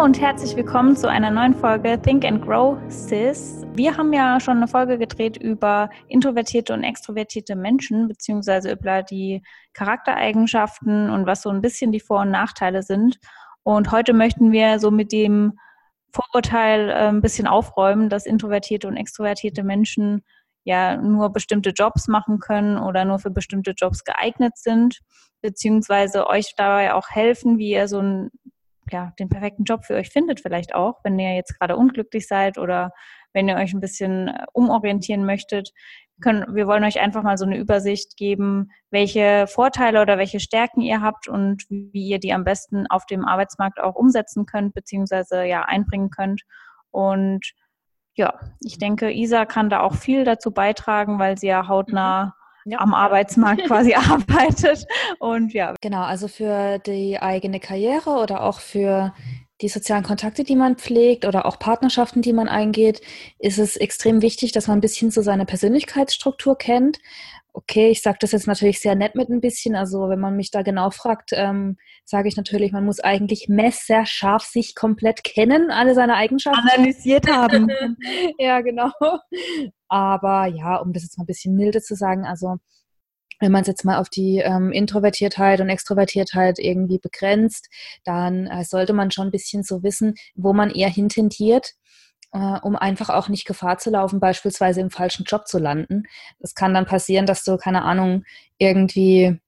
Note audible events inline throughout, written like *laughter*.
Und herzlich willkommen zu einer neuen Folge Think and Grow Sis. Wir haben ja schon eine Folge gedreht über introvertierte und extrovertierte Menschen, beziehungsweise über die Charaktereigenschaften und was so ein bisschen die Vor- und Nachteile sind. Und heute möchten wir so mit dem Vorurteil äh, ein bisschen aufräumen, dass introvertierte und extrovertierte Menschen ja nur bestimmte Jobs machen können oder nur für bestimmte Jobs geeignet sind, beziehungsweise euch dabei auch helfen, wie ihr so ein ja, den perfekten Job für euch findet, vielleicht auch, wenn ihr jetzt gerade unglücklich seid oder wenn ihr euch ein bisschen äh, umorientieren möchtet. Können, wir wollen euch einfach mal so eine Übersicht geben, welche Vorteile oder welche Stärken ihr habt und wie ihr die am besten auf dem Arbeitsmarkt auch umsetzen könnt, beziehungsweise ja einbringen könnt. Und ja, ich denke, Isa kann da auch viel dazu beitragen, weil sie ja hautnah mhm ja. am Arbeitsmarkt quasi *laughs* arbeitet. Und ja. Genau, also für die eigene Karriere oder auch für die sozialen Kontakte, die man pflegt oder auch Partnerschaften, die man eingeht, ist es extrem wichtig, dass man ein bisschen so seine Persönlichkeitsstruktur kennt. Okay, ich sage das jetzt natürlich sehr nett mit ein bisschen. Also wenn man mich da genau fragt, ähm, sage ich natürlich, man muss eigentlich messerscharf sich komplett kennen, alle seine Eigenschaften. Analysiert haben. *laughs* ja, genau. Aber ja, um das jetzt mal ein bisschen milde zu sagen, also wenn man es jetzt mal auf die ähm, Introvertiertheit und Extrovertiertheit irgendwie begrenzt, dann äh, sollte man schon ein bisschen so wissen, wo man eher hintendiert, äh, um einfach auch nicht Gefahr zu laufen, beispielsweise im falschen Job zu landen. Es kann dann passieren, dass du, keine Ahnung, irgendwie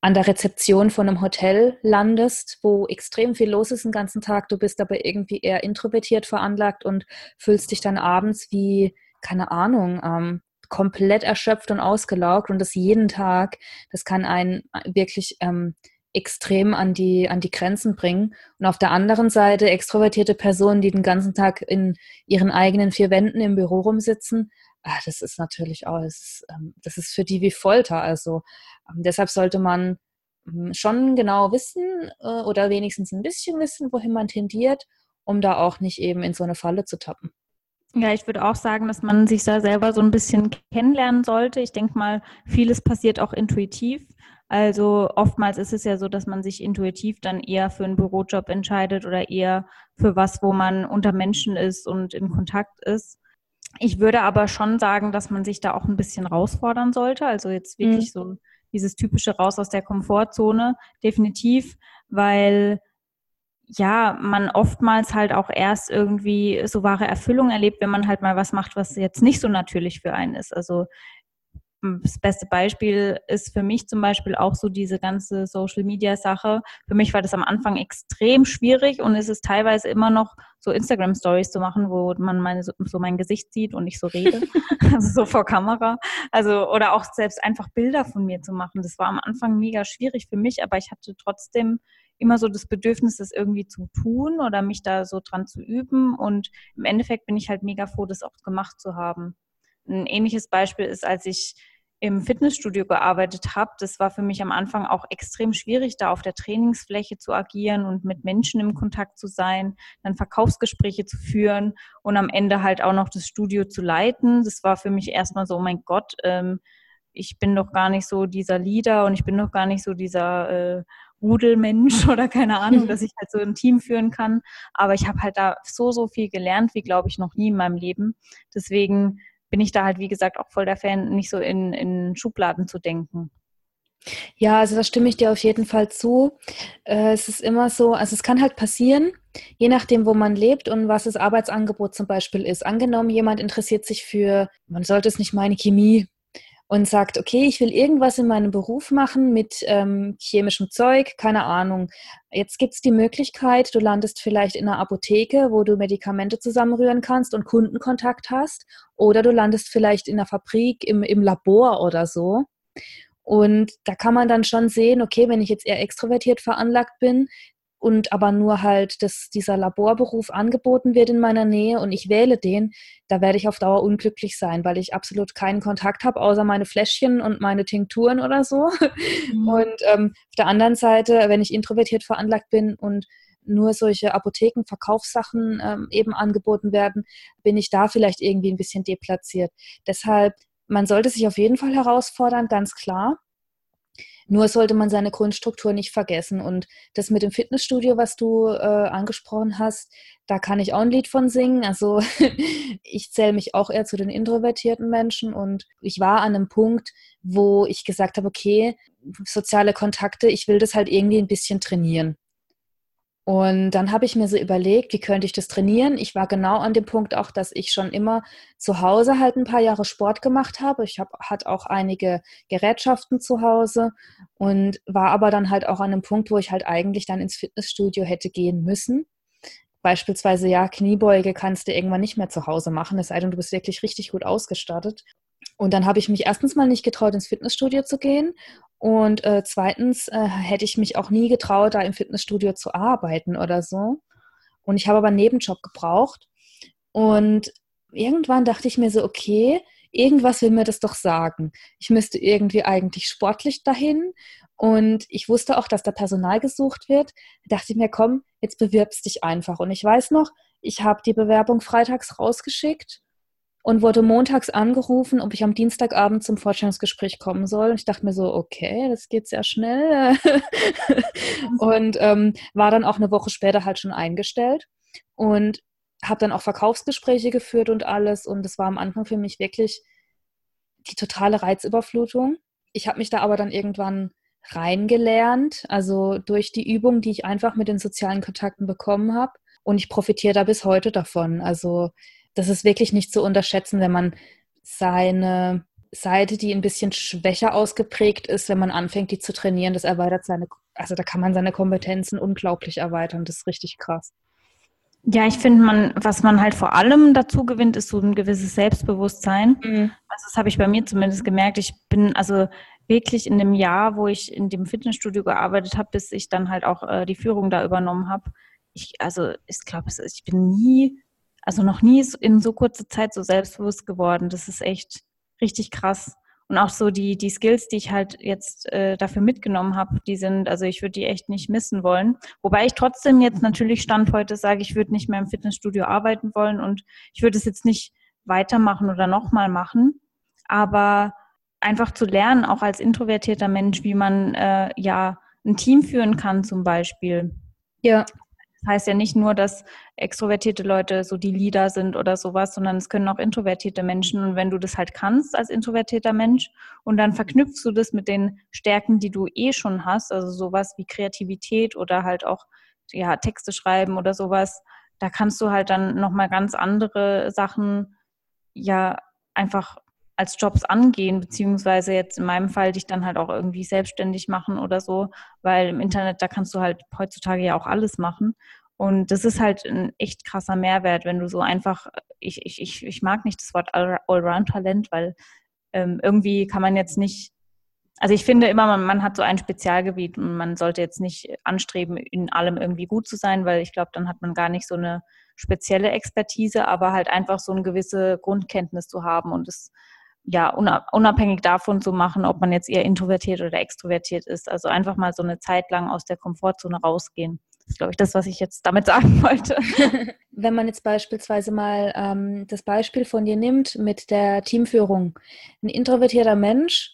an der Rezeption von einem Hotel landest, wo extrem viel los ist den ganzen Tag. Du bist aber irgendwie eher introvertiert veranlagt und fühlst dich dann abends wie keine Ahnung, ähm, komplett erschöpft und ausgelaugt und das jeden Tag, das kann einen wirklich ähm, extrem an die, an die Grenzen bringen. Und auf der anderen Seite extrovertierte Personen, die den ganzen Tag in ihren eigenen vier Wänden im Büro rumsitzen, ah, das ist natürlich auch, das ist, ähm, das ist für die wie Folter. Also ähm, deshalb sollte man hm, schon genau wissen äh, oder wenigstens ein bisschen wissen, wohin man tendiert, um da auch nicht eben in so eine Falle zu tappen. Ja, ich würde auch sagen, dass man sich da selber so ein bisschen kennenlernen sollte. Ich denke mal, vieles passiert auch intuitiv. Also oftmals ist es ja so, dass man sich intuitiv dann eher für einen Bürojob entscheidet oder eher für was, wo man unter Menschen ist und in Kontakt ist. Ich würde aber schon sagen, dass man sich da auch ein bisschen herausfordern sollte. Also jetzt wirklich mhm. so dieses typische raus aus der Komfortzone, definitiv, weil ja, man oftmals halt auch erst irgendwie so wahre Erfüllung erlebt, wenn man halt mal was macht, was jetzt nicht so natürlich für einen ist. Also das beste Beispiel ist für mich zum Beispiel auch so diese ganze Social Media Sache. Für mich war das am Anfang extrem schwierig und es ist teilweise immer noch so Instagram Stories zu machen, wo man meine, so mein Gesicht sieht und ich so rede, also *laughs* *laughs* so vor Kamera. Also oder auch selbst einfach Bilder von mir zu machen. Das war am Anfang mega schwierig für mich, aber ich hatte trotzdem immer so das Bedürfnis, das irgendwie zu tun oder mich da so dran zu üben. Und im Endeffekt bin ich halt mega froh, das auch gemacht zu haben. Ein ähnliches Beispiel ist, als ich im Fitnessstudio gearbeitet habe, das war für mich am Anfang auch extrem schwierig, da auf der Trainingsfläche zu agieren und mit Menschen im Kontakt zu sein, dann Verkaufsgespräche zu führen und am Ende halt auch noch das Studio zu leiten. Das war für mich erstmal so, oh mein Gott, ähm, ich bin doch gar nicht so dieser Leader und ich bin doch gar nicht so dieser äh, Rudelmensch *laughs* oder keine Ahnung, dass ich halt so ein Team führen kann. Aber ich habe halt da so, so viel gelernt, wie glaube ich noch nie in meinem Leben. Deswegen bin ich da halt, wie gesagt, auch voll der Fan, nicht so in, in Schubladen zu denken. Ja, also da stimme ich dir auf jeden Fall zu. Äh, es ist immer so, also es kann halt passieren, je nachdem, wo man lebt und was das Arbeitsangebot zum Beispiel ist. Angenommen, jemand interessiert sich für, man sollte es nicht meine Chemie und sagt, okay, ich will irgendwas in meinem Beruf machen mit ähm, chemischem Zeug, keine Ahnung. Jetzt gibt es die Möglichkeit, du landest vielleicht in einer Apotheke, wo du Medikamente zusammenrühren kannst und Kundenkontakt hast, oder du landest vielleicht in einer Fabrik, im, im Labor oder so. Und da kann man dann schon sehen, okay, wenn ich jetzt eher extrovertiert veranlagt bin, und aber nur halt, dass dieser Laborberuf angeboten wird in meiner Nähe und ich wähle den, da werde ich auf Dauer unglücklich sein, weil ich absolut keinen Kontakt habe, außer meine Fläschchen und meine Tinkturen oder so. Mhm. Und ähm, auf der anderen Seite, wenn ich introvertiert veranlagt bin und nur solche Apotheken-Verkaufssachen ähm, eben angeboten werden, bin ich da vielleicht irgendwie ein bisschen deplatziert. Deshalb, man sollte sich auf jeden Fall herausfordern, ganz klar. Nur sollte man seine Grundstruktur nicht vergessen. Und das mit dem Fitnessstudio, was du äh, angesprochen hast, da kann ich auch ein Lied von singen. Also *laughs* ich zähle mich auch eher zu den introvertierten Menschen und ich war an einem Punkt, wo ich gesagt habe, okay, soziale Kontakte, ich will das halt irgendwie ein bisschen trainieren. Und dann habe ich mir so überlegt, wie könnte ich das trainieren? Ich war genau an dem Punkt auch, dass ich schon immer zu Hause halt ein paar Jahre Sport gemacht habe. Ich habe hatte auch einige Gerätschaften zu Hause und war aber dann halt auch an einem Punkt, wo ich halt eigentlich dann ins Fitnessstudio hätte gehen müssen. Beispielsweise, ja, Kniebeuge kannst du irgendwann nicht mehr zu Hause machen, es sei denn, du bist wirklich richtig gut ausgestattet. Und dann habe ich mich erstens mal nicht getraut, ins Fitnessstudio zu gehen. Und äh, zweitens äh, hätte ich mich auch nie getraut, da im Fitnessstudio zu arbeiten oder so. Und ich habe aber einen Nebenjob gebraucht. Und irgendwann dachte ich mir so, okay, irgendwas will mir das doch sagen. Ich müsste irgendwie eigentlich sportlich dahin. Und ich wusste auch, dass da Personal gesucht wird. Da dachte ich mir, komm, jetzt bewirbst dich einfach. Und ich weiß noch, ich habe die Bewerbung freitags rausgeschickt und wurde montags angerufen, ob ich am Dienstagabend zum Vorstellungsgespräch kommen soll. Ich dachte mir so, okay, das geht sehr schnell. *laughs* und ähm, war dann auch eine Woche später halt schon eingestellt und habe dann auch Verkaufsgespräche geführt und alles. Und es war am Anfang für mich wirklich die totale Reizüberflutung. Ich habe mich da aber dann irgendwann reingelernt, also durch die Übung, die ich einfach mit den sozialen Kontakten bekommen habe. Und ich profitiere da bis heute davon. Also das ist wirklich nicht zu unterschätzen, wenn man seine Seite, die ein bisschen schwächer ausgeprägt ist, wenn man anfängt, die zu trainieren, das erweitert seine, also da kann man seine Kompetenzen unglaublich erweitern. Das ist richtig krass. Ja, ich finde, man, was man halt vor allem dazu gewinnt, ist so ein gewisses Selbstbewusstsein. Mhm. Also das habe ich bei mir zumindest gemerkt. Ich bin also wirklich in dem Jahr, wo ich in dem Fitnessstudio gearbeitet habe, bis ich dann halt auch äh, die Führung da übernommen habe. Ich, also ich glaube, ich bin nie also noch nie in so kurzer Zeit so selbstbewusst geworden. Das ist echt richtig krass. Und auch so die, die Skills, die ich halt jetzt äh, dafür mitgenommen habe, die sind, also ich würde die echt nicht missen wollen. Wobei ich trotzdem jetzt natürlich Stand heute sage, ich würde nicht mehr im Fitnessstudio arbeiten wollen und ich würde es jetzt nicht weitermachen oder nochmal machen. Aber einfach zu lernen, auch als introvertierter Mensch, wie man äh, ja ein Team führen kann zum Beispiel. Ja. Das heißt ja nicht nur, dass extrovertierte Leute so die Leader sind oder sowas, sondern es können auch introvertierte Menschen. Und wenn du das halt kannst als introvertierter Mensch und dann verknüpfst du das mit den Stärken, die du eh schon hast, also sowas wie Kreativität oder halt auch ja, Texte schreiben oder sowas, da kannst du halt dann nochmal ganz andere Sachen ja einfach als Jobs angehen, beziehungsweise jetzt in meinem Fall dich dann halt auch irgendwie selbstständig machen oder so, weil im Internet, da kannst du halt heutzutage ja auch alles machen. Und das ist halt ein echt krasser Mehrwert, wenn du so einfach, ich, ich, ich, ich mag nicht das Wort Allround-Talent, weil ähm, irgendwie kann man jetzt nicht, also ich finde immer, man, man hat so ein Spezialgebiet und man sollte jetzt nicht anstreben, in allem irgendwie gut zu sein, weil ich glaube, dann hat man gar nicht so eine spezielle Expertise, aber halt einfach so eine gewisse Grundkenntnis zu haben und das ja, unabhängig davon zu machen, ob man jetzt eher introvertiert oder extrovertiert ist. Also einfach mal so eine Zeit lang aus der Komfortzone rausgehen. Das ist, glaube ich, das, was ich jetzt damit *laughs* sagen wollte. *laughs* Wenn man jetzt beispielsweise mal ähm, das Beispiel von dir nimmt mit der Teamführung. Ein introvertierter Mensch,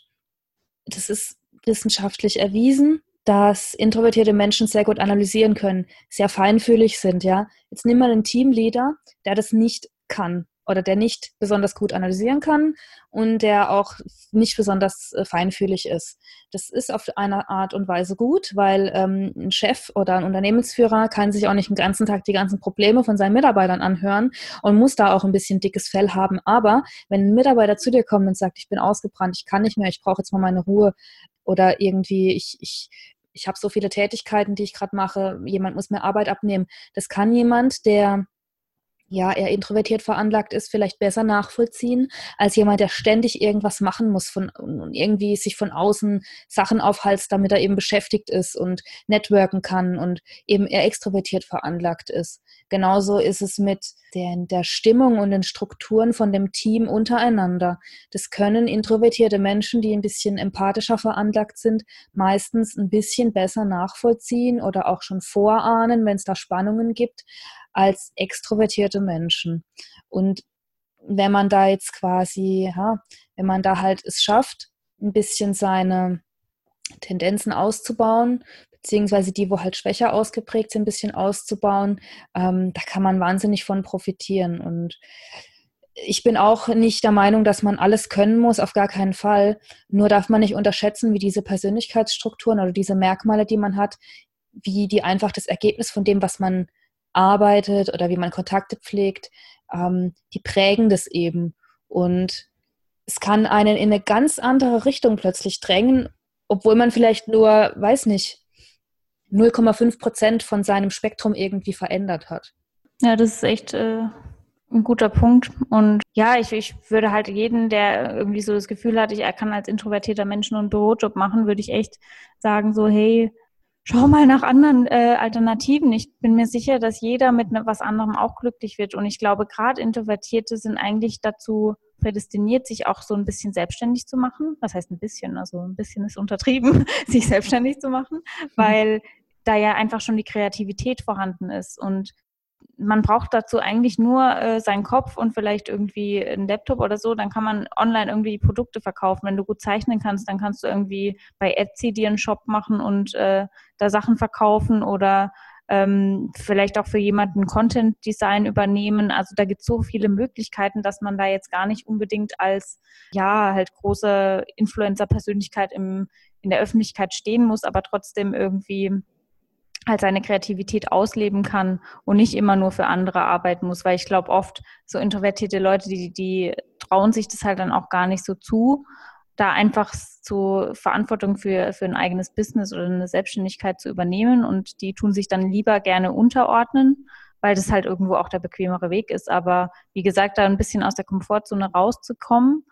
das ist wissenschaftlich erwiesen, dass introvertierte Menschen sehr gut analysieren können, sehr feinfühlig sind, ja. Jetzt nimm mal einen Teamleader, der das nicht kann oder der nicht besonders gut analysieren kann und der auch nicht besonders äh, feinfühlig ist. Das ist auf eine Art und Weise gut, weil ähm, ein Chef oder ein Unternehmensführer kann sich auch nicht den ganzen Tag die ganzen Probleme von seinen Mitarbeitern anhören und muss da auch ein bisschen dickes Fell haben. Aber wenn ein Mitarbeiter zu dir kommt und sagt, ich bin ausgebrannt, ich kann nicht mehr, ich brauche jetzt mal meine Ruhe oder irgendwie ich, ich, ich habe so viele Tätigkeiten, die ich gerade mache, jemand muss mir Arbeit abnehmen. Das kann jemand, der ja, eher introvertiert veranlagt ist, vielleicht besser nachvollziehen, als jemand, der ständig irgendwas machen muss und irgendwie sich von außen Sachen aufhalst, damit er eben beschäftigt ist und networken kann und eben eher extrovertiert veranlagt ist. Genauso ist es mit der, der Stimmung und den Strukturen von dem Team untereinander. Das können introvertierte Menschen, die ein bisschen empathischer veranlagt sind, meistens ein bisschen besser nachvollziehen oder auch schon vorahnen, wenn es da Spannungen gibt, als extrovertierte Menschen. Und wenn man da jetzt quasi, ja, wenn man da halt es schafft, ein bisschen seine Tendenzen auszubauen, beziehungsweise die, wo halt schwächer ausgeprägt sind, ein bisschen auszubauen. Ähm, da kann man wahnsinnig von profitieren. Und ich bin auch nicht der Meinung, dass man alles können muss, auf gar keinen Fall. Nur darf man nicht unterschätzen, wie diese Persönlichkeitsstrukturen oder diese Merkmale, die man hat, wie die einfach das Ergebnis von dem, was man arbeitet oder wie man Kontakte pflegt, ähm, die prägen das eben. Und es kann einen in eine ganz andere Richtung plötzlich drängen, obwohl man vielleicht nur, weiß nicht, 0,5 Prozent von seinem Spektrum irgendwie verändert hat. Ja, das ist echt äh, ein guter Punkt. Und ja, ich, ich würde halt jeden, der irgendwie so das Gefühl hat, ich kann als introvertierter Mensch nur einen Bürojob machen, würde ich echt sagen, so, hey, schau mal nach anderen äh, Alternativen. Ich bin mir sicher, dass jeder mit ne, was anderem auch glücklich wird. Und ich glaube, gerade Introvertierte sind eigentlich dazu prädestiniert, sich auch so ein bisschen selbstständig zu machen. Was heißt ein bisschen? Also ein bisschen ist untertrieben, *laughs* sich selbstständig zu machen, mhm. weil da ja einfach schon die Kreativität vorhanden ist. Und man braucht dazu eigentlich nur äh, seinen Kopf und vielleicht irgendwie einen Laptop oder so, dann kann man online irgendwie Produkte verkaufen. Wenn du gut zeichnen kannst, dann kannst du irgendwie bei Etsy dir einen Shop machen und äh, da Sachen verkaufen oder ähm, vielleicht auch für jemanden Content Design übernehmen. Also da gibt es so viele Möglichkeiten, dass man da jetzt gar nicht unbedingt als ja halt große Influencer-Persönlichkeit im in der Öffentlichkeit stehen muss, aber trotzdem irgendwie halt seine Kreativität ausleben kann und nicht immer nur für andere arbeiten muss, weil ich glaube oft so introvertierte Leute, die, die trauen sich das halt dann auch gar nicht so zu, da einfach zu Verantwortung für, für ein eigenes Business oder eine Selbstständigkeit zu übernehmen und die tun sich dann lieber gerne unterordnen, weil das halt irgendwo auch der bequemere Weg ist. Aber wie gesagt, da ein bisschen aus der Komfortzone rauszukommen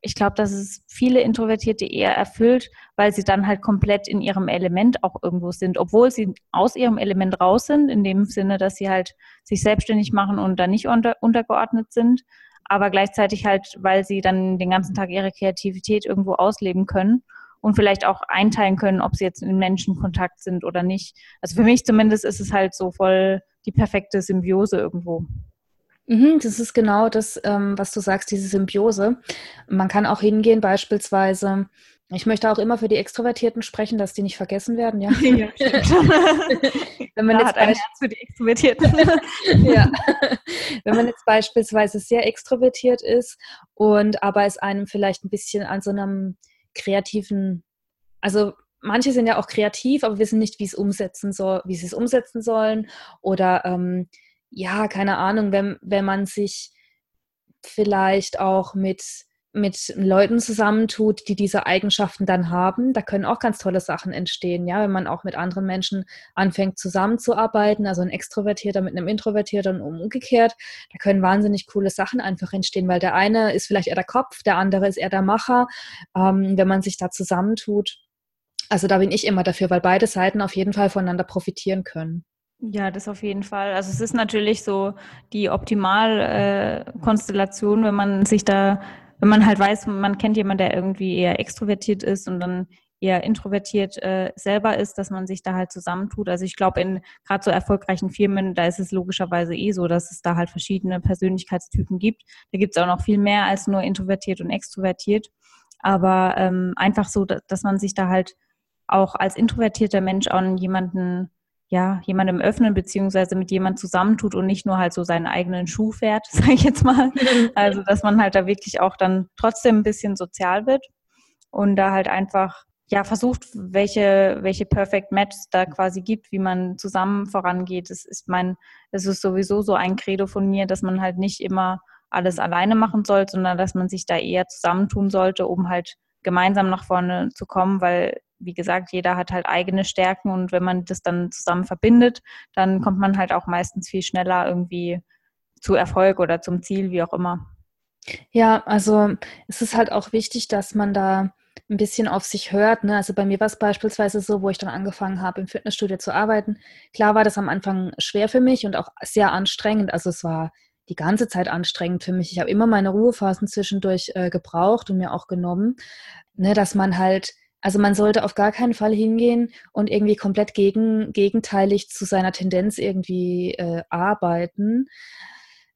ich glaube, dass es viele Introvertierte eher erfüllt, weil sie dann halt komplett in ihrem Element auch irgendwo sind, obwohl sie aus ihrem Element raus sind, in dem Sinne, dass sie halt sich selbstständig machen und da nicht unter, untergeordnet sind, aber gleichzeitig halt, weil sie dann den ganzen Tag ihre Kreativität irgendwo ausleben können und vielleicht auch einteilen können, ob sie jetzt in Menschenkontakt sind oder nicht. Also für mich zumindest ist es halt so voll die perfekte Symbiose irgendwo. Mhm, das ist genau das, ähm, was du sagst, diese Symbiose. Man kann auch hingehen, beispielsweise, ich möchte auch immer für die Extrovertierten sprechen, dass die nicht vergessen werden, ja. *laughs* ja *laughs* Wenn man da jetzt hat ein Herz für die Extrovertierten. *laughs* ja. Wenn man jetzt beispielsweise sehr extrovertiert ist und aber es einem vielleicht ein bisschen an so einem kreativen, also manche sind ja auch kreativ, aber wissen nicht, wie es umsetzen soll, wie sie es umsetzen sollen oder ähm, ja, keine Ahnung, wenn, wenn man sich vielleicht auch mit, mit Leuten zusammentut, die diese Eigenschaften dann haben, da können auch ganz tolle Sachen entstehen, ja, wenn man auch mit anderen Menschen anfängt zusammenzuarbeiten, also ein Extrovertierter mit einem Introvertierten und umgekehrt, da können wahnsinnig coole Sachen einfach entstehen, weil der eine ist vielleicht eher der Kopf, der andere ist eher der Macher, ähm, wenn man sich da zusammentut. Also da bin ich immer dafür, weil beide Seiten auf jeden Fall voneinander profitieren können. Ja, das auf jeden Fall. Also es ist natürlich so die Optimalkonstellation, äh, wenn man sich da, wenn man halt weiß, man kennt jemanden, der irgendwie eher extrovertiert ist und dann eher introvertiert äh, selber ist, dass man sich da halt zusammentut. Also ich glaube, in gerade so erfolgreichen Firmen, da ist es logischerweise eh so, dass es da halt verschiedene Persönlichkeitstypen gibt. Da gibt es auch noch viel mehr als nur introvertiert und extrovertiert. Aber ähm, einfach so, dass, dass man sich da halt auch als introvertierter Mensch an jemanden ja, jemandem öffnen, beziehungsweise mit jemandem zusammentut und nicht nur halt so seinen eigenen Schuh fährt, *laughs* sage ich jetzt mal. *laughs* Also, dass man halt da wirklich auch dann trotzdem ein bisschen sozial wird und da halt einfach ja versucht, welche, welche Perfect Match da quasi gibt, wie man zusammen vorangeht. Das ist mein, es ist sowieso so ein Credo von mir, dass man halt nicht immer alles alleine machen soll, sondern dass man sich da eher zusammentun sollte, um halt gemeinsam nach vorne zu kommen, weil wie gesagt, jeder hat halt eigene Stärken und wenn man das dann zusammen verbindet, dann kommt man halt auch meistens viel schneller irgendwie zu Erfolg oder zum Ziel, wie auch immer. Ja, also es ist halt auch wichtig, dass man da ein bisschen auf sich hört. Ne? Also bei mir war es beispielsweise so, wo ich dann angefangen habe, im Fitnessstudio zu arbeiten. Klar war das am Anfang schwer für mich und auch sehr anstrengend. Also es war die ganze Zeit anstrengend für mich. Ich habe immer meine Ruhephasen zwischendurch äh, gebraucht und mir auch genommen, ne? dass man halt also man sollte auf gar keinen Fall hingehen und irgendwie komplett gegen, gegenteilig zu seiner Tendenz irgendwie äh, arbeiten,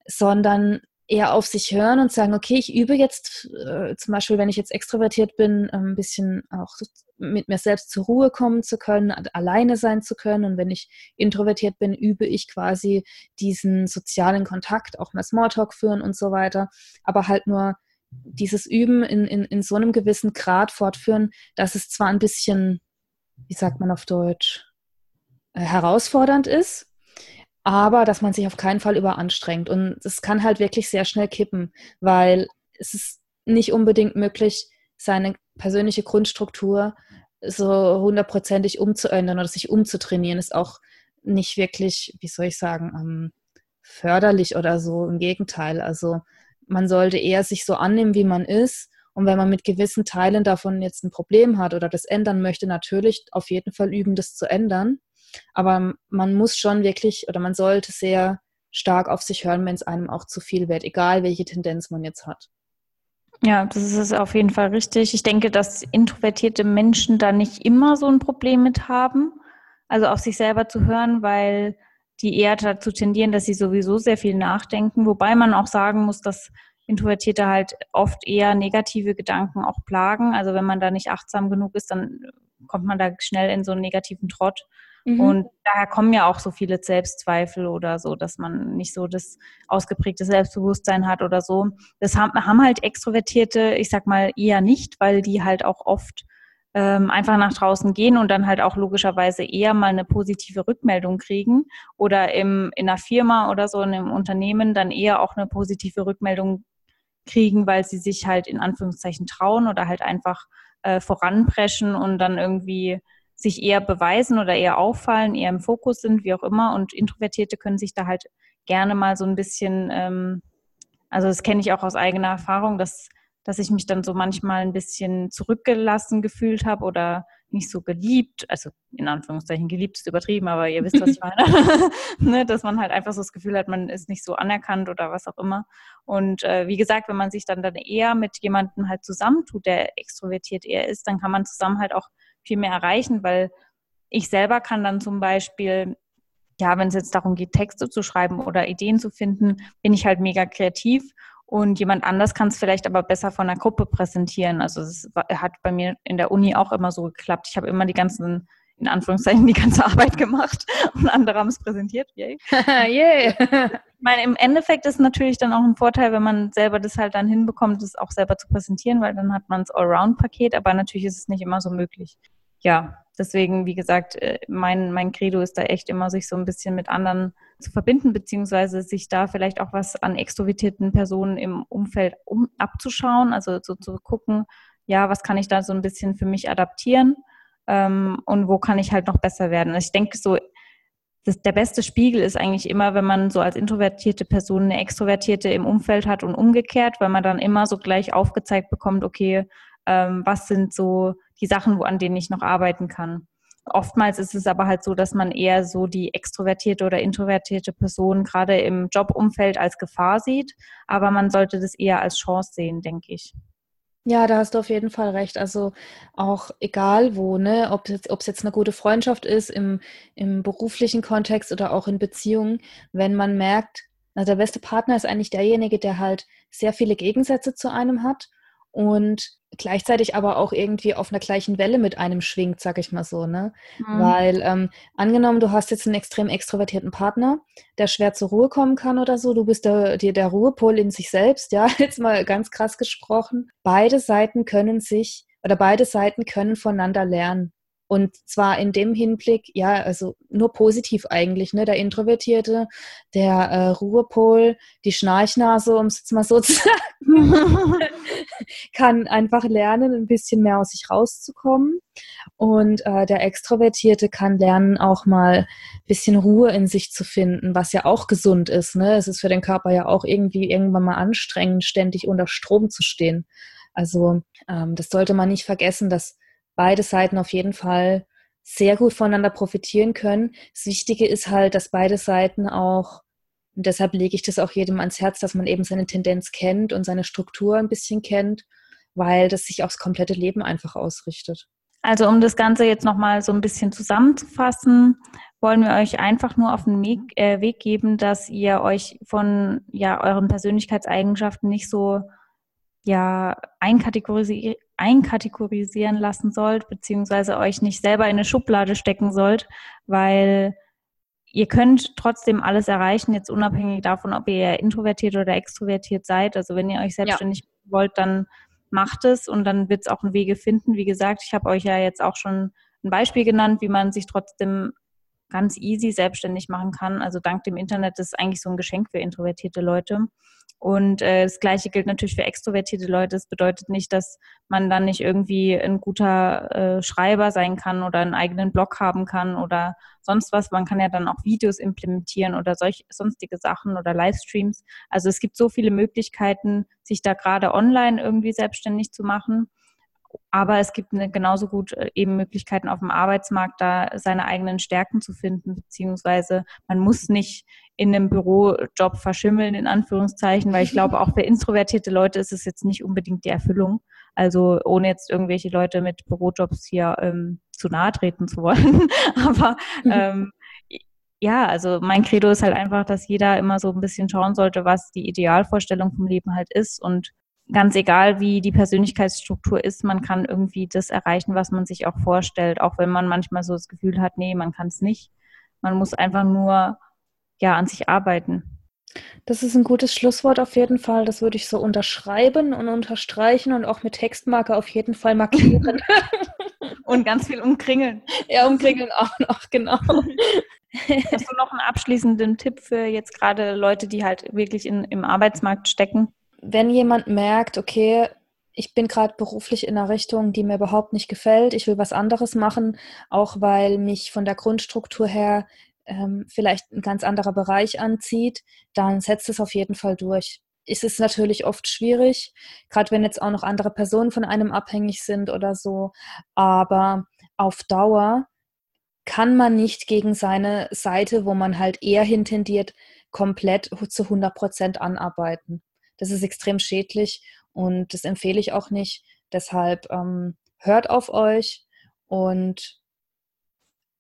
sondern eher auf sich hören und sagen, okay, ich übe jetzt äh, zum Beispiel, wenn ich jetzt extrovertiert bin, ein bisschen auch mit mir selbst zur Ruhe kommen zu können, alleine sein zu können. Und wenn ich introvertiert bin, übe ich quasi diesen sozialen Kontakt, auch mal Smalltalk führen und so weiter. Aber halt nur dieses Üben in, in, in so einem gewissen Grad fortführen, dass es zwar ein bisschen, wie sagt man auf Deutsch, äh, herausfordernd ist, aber dass man sich auf keinen Fall überanstrengt. Und es kann halt wirklich sehr schnell kippen, weil es ist nicht unbedingt möglich, seine persönliche Grundstruktur so hundertprozentig umzuändern oder sich umzutrainieren, ist auch nicht wirklich, wie soll ich sagen, ähm, förderlich oder so. Im Gegenteil. Also man sollte eher sich so annehmen, wie man ist. Und wenn man mit gewissen Teilen davon jetzt ein Problem hat oder das ändern möchte, natürlich auf jeden Fall üben, das zu ändern. Aber man muss schon wirklich oder man sollte sehr stark auf sich hören, wenn es einem auch zu viel wird, egal welche Tendenz man jetzt hat. Ja, das ist auf jeden Fall richtig. Ich denke, dass introvertierte Menschen da nicht immer so ein Problem mit haben, also auf sich selber zu hören, weil die eher dazu tendieren, dass sie sowieso sehr viel nachdenken, wobei man auch sagen muss, dass Introvertierte halt oft eher negative Gedanken auch plagen. Also wenn man da nicht achtsam genug ist, dann kommt man da schnell in so einen negativen Trott. Mhm. Und daher kommen ja auch so viele Selbstzweifel oder so, dass man nicht so das ausgeprägte Selbstbewusstsein hat oder so. Das haben, haben halt Extrovertierte, ich sag mal, eher nicht, weil die halt auch oft ähm, einfach nach draußen gehen und dann halt auch logischerweise eher mal eine positive Rückmeldung kriegen oder im, in einer Firma oder so in einem Unternehmen dann eher auch eine positive Rückmeldung kriegen, weil sie sich halt in Anführungszeichen trauen oder halt einfach äh, voranpreschen und dann irgendwie sich eher beweisen oder eher auffallen, eher im Fokus sind, wie auch immer. Und Introvertierte können sich da halt gerne mal so ein bisschen, ähm, also das kenne ich auch aus eigener Erfahrung, dass, dass ich mich dann so manchmal ein bisschen zurückgelassen gefühlt habe oder nicht so geliebt, also in Anführungszeichen geliebt ist übertrieben, aber ihr wisst, was ich meine, *laughs* *laughs* ne, dass man halt einfach so das Gefühl hat, man ist nicht so anerkannt oder was auch immer. Und äh, wie gesagt, wenn man sich dann dann eher mit jemandem halt zusammentut, der extrovertiert eher ist, dann kann man zusammen halt auch viel mehr erreichen, weil ich selber kann dann zum Beispiel, ja, wenn es jetzt darum geht, Texte zu schreiben oder Ideen zu finden, bin ich halt mega kreativ und jemand anders kann es vielleicht aber besser von der Gruppe präsentieren. Also es hat bei mir in der Uni auch immer so geklappt. Ich habe immer die ganzen in Anführungszeichen die ganze *laughs* Arbeit gemacht und andere haben es präsentiert. Yay. *laughs* yeah. ich meine, im Endeffekt ist natürlich dann auch ein Vorteil, wenn man selber das halt dann hinbekommt, das auch selber zu präsentieren, weil dann hat man das Allround-Paket, aber natürlich ist es nicht immer so möglich. Ja, deswegen, wie gesagt, äh, mein, mein Credo ist da echt immer, sich so ein bisschen mit anderen zu verbinden, beziehungsweise sich da vielleicht auch was an extrovertierten Personen im Umfeld um, abzuschauen, also so zu gucken, ja, was kann ich da so ein bisschen für mich adaptieren ähm, und wo kann ich halt noch besser werden. Also ich denke so, das, der beste Spiegel ist eigentlich immer, wenn man so als introvertierte Person eine extrovertierte im Umfeld hat und umgekehrt, weil man dann immer so gleich aufgezeigt bekommt, okay, ähm, was sind so die Sachen, an denen ich noch arbeiten kann. Oftmals ist es aber halt so, dass man eher so die extrovertierte oder introvertierte Person gerade im Jobumfeld als Gefahr sieht, aber man sollte das eher als Chance sehen, denke ich. Ja, da hast du auf jeden Fall recht. Also auch egal wo, ne, ob es es jetzt eine gute Freundschaft ist, im, im beruflichen Kontext oder auch in Beziehungen, wenn man merkt, na, der beste Partner ist eigentlich derjenige, der halt sehr viele Gegensätze zu einem hat und gleichzeitig aber auch irgendwie auf einer gleichen Welle mit einem schwingt, sag ich mal so, ne? Mhm. Weil ähm, angenommen, du hast jetzt einen extrem extrovertierten Partner, der schwer zur Ruhe kommen kann oder so, du bist der, der, der Ruhepol in sich selbst, ja, *laughs* jetzt mal ganz krass gesprochen. Beide Seiten können sich oder beide Seiten können voneinander lernen. Und zwar in dem Hinblick, ja, also nur positiv eigentlich, ne? Der Introvertierte, der äh, Ruhepol, die Schnarchnase, um es jetzt mal so zu sagen, *laughs* kann einfach lernen, ein bisschen mehr aus sich rauszukommen. Und äh, der Extrovertierte kann lernen, auch mal ein bisschen Ruhe in sich zu finden, was ja auch gesund ist. Ne? Es ist für den Körper ja auch irgendwie irgendwann mal anstrengend, ständig unter Strom zu stehen. Also ähm, das sollte man nicht vergessen, dass beide Seiten auf jeden Fall sehr gut voneinander profitieren können. Das Wichtige ist halt, dass beide Seiten auch, und deshalb lege ich das auch jedem ans Herz, dass man eben seine Tendenz kennt und seine Struktur ein bisschen kennt, weil das sich aufs komplette Leben einfach ausrichtet. Also um das Ganze jetzt nochmal so ein bisschen zusammenzufassen, wollen wir euch einfach nur auf den Weg, äh, Weg geben, dass ihr euch von ja, euren Persönlichkeitseigenschaften nicht so ja, einkategorisi einkategorisieren lassen sollt, beziehungsweise euch nicht selber in eine Schublade stecken sollt, weil ihr könnt trotzdem alles erreichen, jetzt unabhängig davon, ob ihr introvertiert oder extrovertiert seid. Also wenn ihr euch selbstständig ja. wollt, dann macht es und dann wird es auch einen Wege finden. Wie gesagt, ich habe euch ja jetzt auch schon ein Beispiel genannt, wie man sich trotzdem ganz easy selbstständig machen kann. Also dank dem Internet ist eigentlich so ein Geschenk für introvertierte Leute. Und äh, das Gleiche gilt natürlich für extrovertierte Leute. Das bedeutet nicht, dass man dann nicht irgendwie ein guter äh, Schreiber sein kann oder einen eigenen Blog haben kann oder sonst was. Man kann ja dann auch Videos implementieren oder solch, sonstige Sachen oder Livestreams. Also es gibt so viele Möglichkeiten, sich da gerade online irgendwie selbstständig zu machen. Aber es gibt eine, genauso gut äh, eben Möglichkeiten auf dem Arbeitsmarkt, da seine eigenen Stärken zu finden, beziehungsweise man muss nicht in einem Bürojob verschimmeln, in Anführungszeichen, weil ich glaube, auch für introvertierte Leute ist es jetzt nicht unbedingt die Erfüllung. Also ohne jetzt irgendwelche Leute mit Bürojobs hier ähm, zu nahe treten zu wollen. *laughs* Aber mhm. ähm, ja, also mein Credo ist halt einfach, dass jeder immer so ein bisschen schauen sollte, was die Idealvorstellung vom Leben halt ist und ganz egal, wie die Persönlichkeitsstruktur ist, man kann irgendwie das erreichen, was man sich auch vorstellt, auch wenn man manchmal so das Gefühl hat, nee, man kann es nicht. Man muss einfach nur ja an sich arbeiten. Das ist ein gutes Schlusswort auf jeden Fall. Das würde ich so unterschreiben und unterstreichen und auch mit Textmarker auf jeden Fall markieren. *laughs* und ganz viel umkringeln. Ja, umkringeln auch noch, genau. Hast du noch einen abschließenden Tipp für jetzt gerade Leute, die halt wirklich in, im Arbeitsmarkt stecken? Wenn jemand merkt, okay, ich bin gerade beruflich in einer Richtung, die mir überhaupt nicht gefällt, ich will was anderes machen, auch weil mich von der Grundstruktur her ähm, vielleicht ein ganz anderer Bereich anzieht, dann setzt es auf jeden Fall durch. Es ist natürlich oft schwierig, gerade wenn jetzt auch noch andere Personen von einem abhängig sind oder so, aber auf Dauer kann man nicht gegen seine Seite, wo man halt eher hintendiert, komplett zu 100 Prozent anarbeiten. Das ist extrem schädlich und das empfehle ich auch nicht. Deshalb ähm, hört auf euch und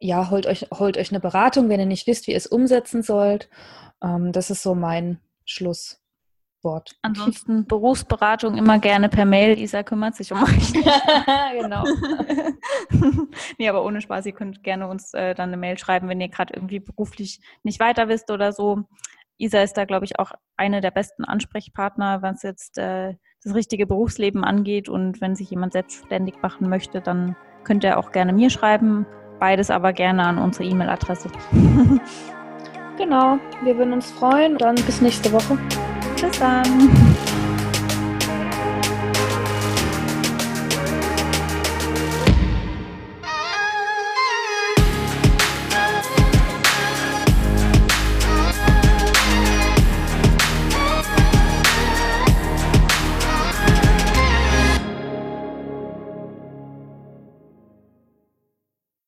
ja, holt euch, holt euch eine Beratung, wenn ihr nicht wisst, wie ihr es umsetzen sollt. Ähm, das ist so mein Schlusswort. Ansonsten Berufsberatung immer gerne per Mail. Isa kümmert sich um euch. *laughs* genau. *laughs* nee, aber ohne Spaß, ihr könnt gerne uns äh, dann eine Mail schreiben, wenn ihr gerade irgendwie beruflich nicht weiter wisst oder so. Isa ist da, glaube ich, auch eine der besten Ansprechpartner, was jetzt äh, das richtige Berufsleben angeht. Und wenn sich jemand selbstständig machen möchte, dann könnt ihr auch gerne mir schreiben. Beides aber gerne an unsere E-Mail-Adresse. *laughs* genau, wir würden uns freuen. Dann bis nächste Woche. Bis dann.